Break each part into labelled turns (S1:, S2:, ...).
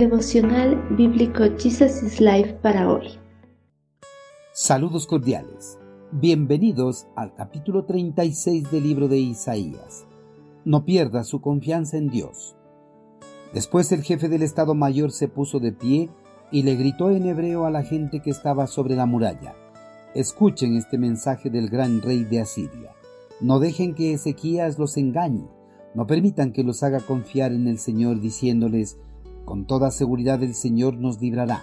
S1: Devocional Bíblico Jesus is Life para hoy.
S2: Saludos cordiales. Bienvenidos al capítulo 36 del libro de Isaías. No pierda su confianza en Dios. Después el jefe del Estado Mayor se puso de pie y le gritó en hebreo a la gente que estaba sobre la muralla. Escuchen este mensaje del gran rey de Asiria. No dejen que Ezequías los engañe. No permitan que los haga confiar en el Señor diciéndoles, con toda seguridad el Señor nos librará.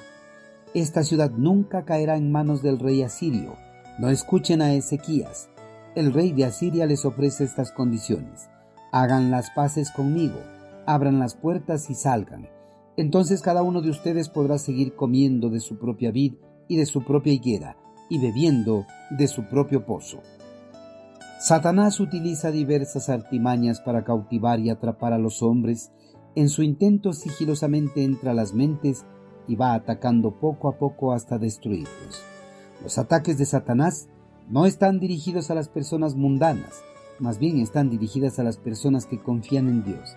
S2: Esta ciudad nunca caerá en manos del rey asirio. No escuchen a Ezequías. El rey de Asiria les ofrece estas condiciones. Hagan las paces conmigo, abran las puertas y salgan. Entonces cada uno de ustedes podrá seguir comiendo de su propia vid y de su propia higuera, y bebiendo de su propio pozo. Satanás utiliza diversas artimañas para cautivar y atrapar a los hombres en su intento sigilosamente entra a las mentes y va atacando poco a poco hasta destruirlos. Los ataques de Satanás no están dirigidos a las personas mundanas, más bien están dirigidas a las personas que confían en Dios.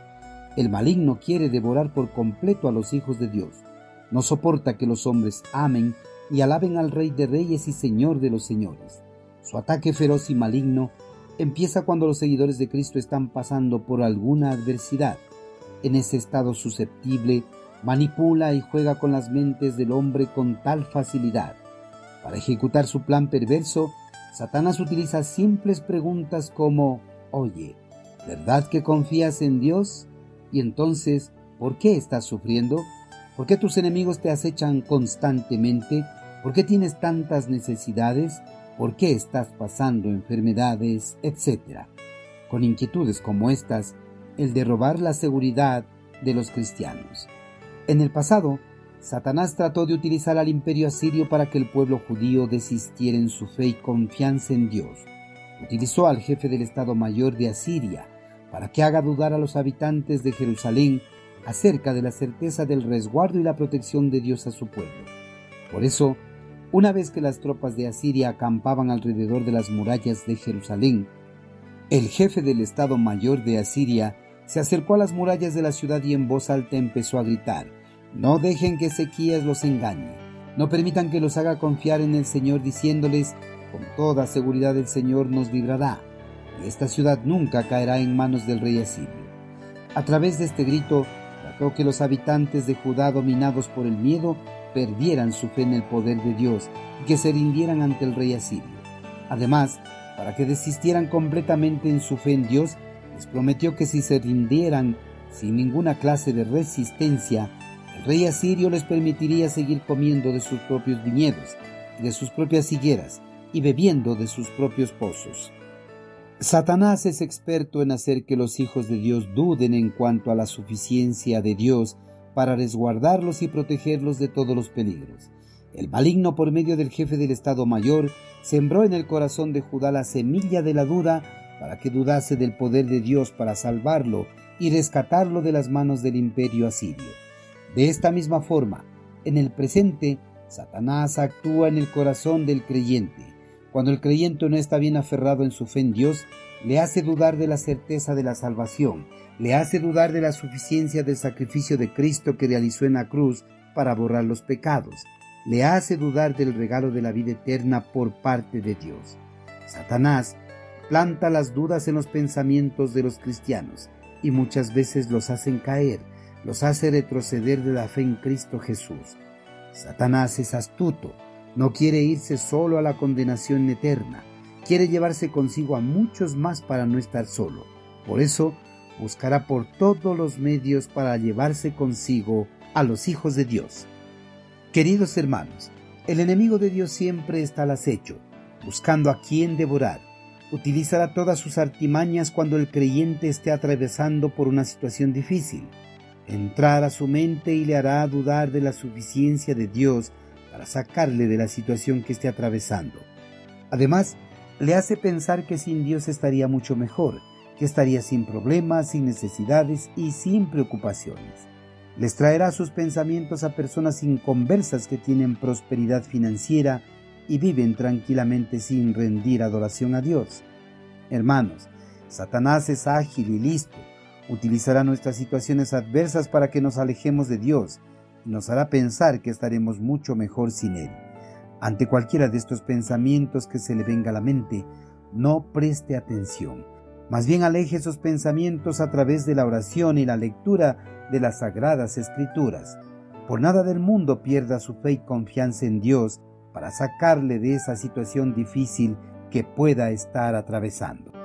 S2: El maligno quiere devorar por completo a los hijos de Dios. No soporta que los hombres amen y alaben al Rey de Reyes y Señor de los Señores. Su ataque feroz y maligno empieza cuando los seguidores de Cristo están pasando por alguna adversidad en ese estado susceptible, manipula y juega con las mentes del hombre con tal facilidad. Para ejecutar su plan perverso, Satanás utiliza simples preguntas como, oye, ¿verdad que confías en Dios? Y entonces, ¿por qué estás sufriendo? ¿Por qué tus enemigos te acechan constantemente? ¿Por qué tienes tantas necesidades? ¿Por qué estás pasando enfermedades? etcétera? Con inquietudes como estas, el de robar la seguridad de los cristianos. En el pasado, Satanás trató de utilizar al imperio asirio para que el pueblo judío desistiera en su fe y confianza en Dios. Utilizó al jefe del Estado Mayor de Asiria para que haga dudar a los habitantes de Jerusalén acerca de la certeza del resguardo y la protección de Dios a su pueblo. Por eso, una vez que las tropas de Asiria acampaban alrededor de las murallas de Jerusalén, el jefe del Estado Mayor de Asiria se acercó a las murallas de la ciudad y en voz alta empezó a gritar, No dejen que Ezequías los engañe, no permitan que los haga confiar en el Señor diciéndoles, Con toda seguridad el Señor nos librará, y esta ciudad nunca caerá en manos del rey asirio. A través de este grito, trató que los habitantes de Judá dominados por el miedo perdieran su fe en el poder de Dios y que se rindieran ante el rey asirio. Además, para que desistieran completamente en su fe en Dios, prometió que si se rindieran sin ninguna clase de resistencia, el rey asirio les permitiría seguir comiendo de sus propios viñedos de sus propias higueras y bebiendo de sus propios pozos. Satanás es experto en hacer que los hijos de Dios duden en cuanto a la suficiencia de Dios para resguardarlos y protegerlos de todos los peligros. El maligno por medio del jefe del Estado Mayor sembró en el corazón de Judá la semilla de la duda para que dudase del poder de Dios para salvarlo y rescatarlo de las manos del imperio asirio. De esta misma forma, en el presente, Satanás actúa en el corazón del creyente. Cuando el creyente no está bien aferrado en su fe en Dios, le hace dudar de la certeza de la salvación, le hace dudar de la suficiencia del sacrificio de Cristo que realizó en la cruz para borrar los pecados, le hace dudar del regalo de la vida eterna por parte de Dios. Satanás planta las dudas en los pensamientos de los cristianos y muchas veces los hacen caer, los hace retroceder de la fe en Cristo Jesús. Satanás es astuto, no quiere irse solo a la condenación eterna, quiere llevarse consigo a muchos más para no estar solo. Por eso, buscará por todos los medios para llevarse consigo a los hijos de Dios. Queridos hermanos, el enemigo de Dios siempre está al acecho, buscando a quien devorar utilizará todas sus artimañas cuando el creyente esté atravesando por una situación difícil. Entrar a su mente y le hará dudar de la suficiencia de Dios para sacarle de la situación que esté atravesando. Además, le hace pensar que sin Dios estaría mucho mejor, que estaría sin problemas, sin necesidades y sin preocupaciones. Les traerá sus pensamientos a personas inconversas que tienen prosperidad financiera y viven tranquilamente sin rendir adoración a Dios. Hermanos, Satanás es ágil y listo. Utilizará nuestras situaciones adversas para que nos alejemos de Dios, y nos hará pensar que estaremos mucho mejor sin Él. Ante cualquiera de estos pensamientos que se le venga a la mente, no preste atención. Más bien aleje esos pensamientos a través de la oración y la lectura de las sagradas escrituras. Por nada del mundo pierda su fe y confianza en Dios para sacarle de esa situación difícil que pueda estar atravesando.